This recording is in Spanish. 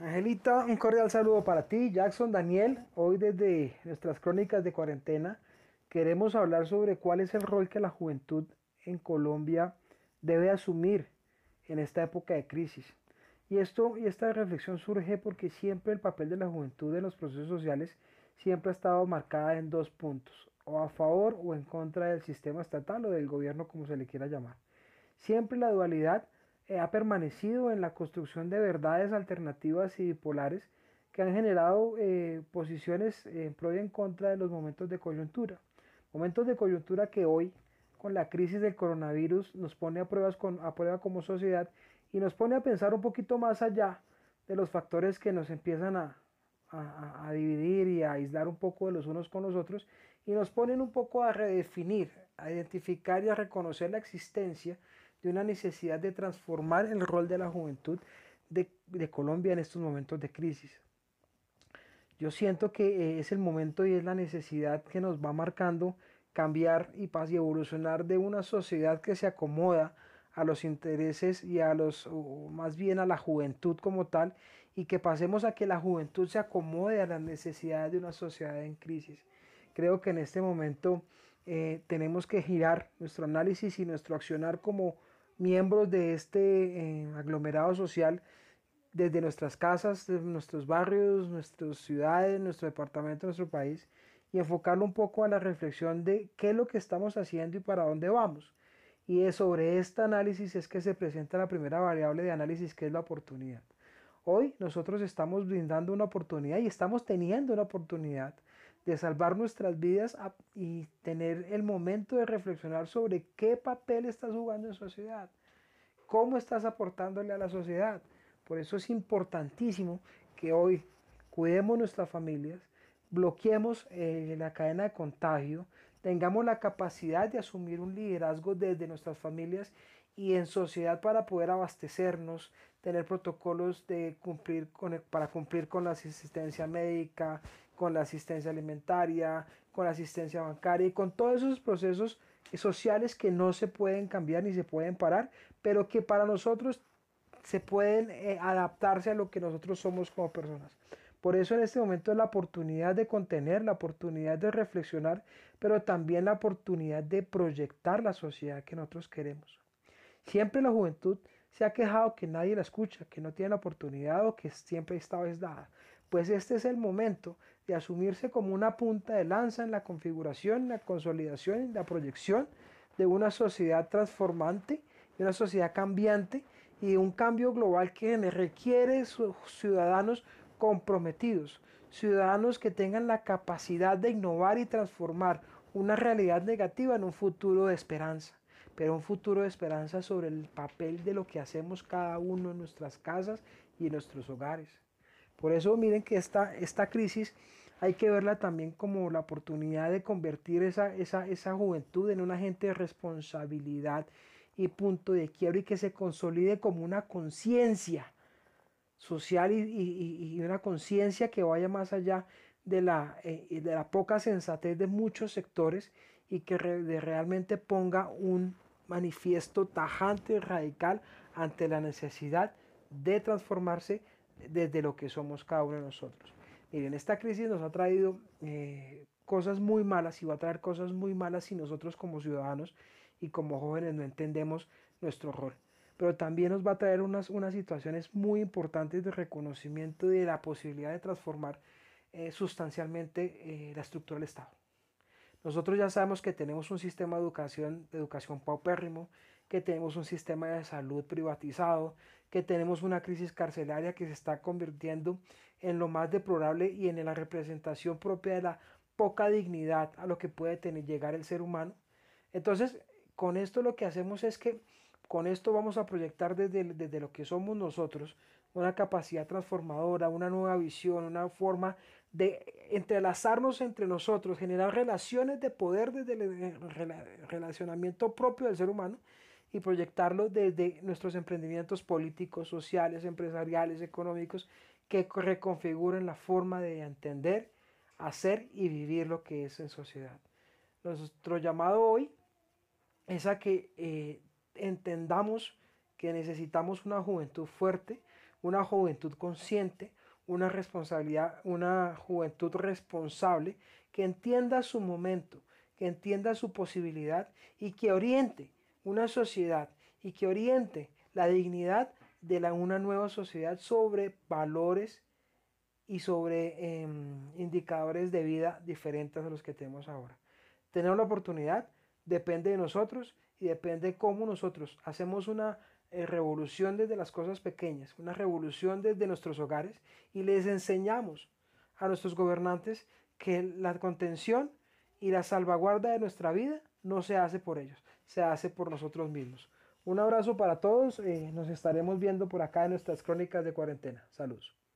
Angelita, un cordial saludo para ti, Jackson, Daniel. Hoy desde nuestras crónicas de cuarentena queremos hablar sobre cuál es el rol que la juventud en Colombia debe asumir en esta época de crisis. Y, esto, y esta reflexión surge porque siempre el papel de la juventud en los procesos sociales siempre ha estado marcada en dos puntos, o a favor o en contra del sistema estatal o del gobierno como se le quiera llamar. Siempre la dualidad ha permanecido en la construcción de verdades alternativas y bipolares que han generado eh, posiciones en pro y en contra de los momentos de coyuntura. Momentos de coyuntura que hoy, con la crisis del coronavirus, nos pone a, pruebas con, a prueba como sociedad y nos pone a pensar un poquito más allá de los factores que nos empiezan a, a, a, dividir y a aislar un poco de los unos con los otros y nos ponen un poco a redefinir, a identificar y a reconocer la existencia de una necesidad de transformar el rol de la juventud de, Colombia en estos momentos de crisis. Yo siento que eh, es el momento y es la necesidad que nos va marcando cambiar y, y evolucionar de una sociedad que se acomoda a los intereses y a los, más bien a la juventud como tal, y que pasemos a que la juventud se acomode a las necesidades de una sociedad en crisis. Creo que en este momento eh, tenemos que girar nuestro análisis y nuestro accionar como miembros de este eh, aglomerado social desde nuestras casas, desde nuestros barrios, nuestras ciudades, nuestro departamento, nuestro país, y enfocarlo un poco a la reflexión de qué es lo que estamos haciendo y para dónde vamos. Y es sobre este análisis es que se presenta la primera variable de análisis, que es la oportunidad. Hoy nosotros estamos brindando una oportunidad y estamos teniendo una oportunidad de salvar nuestras vidas y tener el momento de reflexionar sobre qué papel estás jugando en sociedad, cómo estás aportándole a la sociedad. Por eso es importantísimo que hoy cuidemos nuestras familias, bloqueemos eh, la cadena de contagio, tengamos la capacidad de asumir un liderazgo desde nuestras familias y en sociedad para poder abastecernos, tener protocolos de cumplir con, para cumplir con la asistencia médica, con la asistencia alimentaria, con la asistencia bancaria y con todos esos procesos sociales que no se pueden cambiar ni se pueden parar, pero que para nosotros se pueden eh, adaptarse a lo que nosotros somos como personas. Por eso en este momento es la oportunidad de contener, la oportunidad de reflexionar, pero también la oportunidad de proyectar la sociedad que nosotros queremos. Siempre la juventud se ha quejado que nadie la escucha, que no tiene la oportunidad o que siempre esta vez dada. Pues este es el momento de asumirse como una punta de lanza en la configuración, la consolidación y la proyección de una sociedad transformante, de una sociedad cambiante y un cambio global que requiere ciudadanos comprometidos, ciudadanos que tengan la capacidad de innovar y transformar una realidad negativa en un futuro de esperanza pero un futuro de esperanza sobre el papel de lo que hacemos cada uno en nuestras casas y en nuestros hogares. Por eso miren que esta, esta crisis hay que verla también como la oportunidad de convertir esa, esa, esa juventud en un agente de responsabilidad y punto de quiebra y que se consolide como una conciencia social y, y, una conciencia que vaya más allá de la, eh, de la poca sensatez de muchos sectores y que realmente ponga un manifiesto tajante y radical ante la necesidad de transformarse desde lo que somos cada uno de nosotros. Miren, esta crisis nos ha traído eh, cosas muy malas y va a traer cosas muy malas si nosotros como ciudadanos y como jóvenes no entendemos nuestro rol. Pero también nos va a traer unas, unas situaciones muy importantes de reconocimiento de la posibilidad de transformar eh, sustancialmente eh, la estructura del Estado. Nosotros ya sabemos que tenemos un sistema de educación, educación paupérrimo, que tenemos un sistema de salud privatizado, que tenemos una crisis carcelaria que se está convirtiendo en lo más deplorable y en la representación propia de la poca dignidad a lo que puede tener, llegar el ser humano. Entonces, con esto lo que hacemos es que con esto vamos a proyectar desde, desde lo que somos nosotros una capacidad transformadora, una nueva visión, una forma de entrelazarnos entre nosotros, generar relaciones de poder desde el relacionamiento propio del ser humano y proyectarlo desde nuestros emprendimientos políticos, sociales, empresariales, económicos, que reconfiguren la forma de entender, hacer y vivir lo que es en sociedad. Nuestro llamado hoy es a que eh, entendamos que necesitamos una juventud fuerte, una juventud consciente, una responsabilidad, una juventud responsable que entienda su momento, que entienda su posibilidad y que oriente una sociedad y que oriente la dignidad de una nueva sociedad sobre valores y sobre em, indicadores de vida diferentes a los que tenemos ahora. Tenemos la oportunidad, depende de nosotros y depende de cómo nosotros hacemos una eh, revolución desde las cosas pequeñas, una revolución desde nuestros hogares y les enseñamos a nuestros gobernantes que la contención y la salvaguarda de nuestra vida no se hace por ellos, se hace por nosotros mismos. Un abrazo para todos, eh, nos estaremos viendo por acá en nuestras crónicas de cuarentena. Saludos.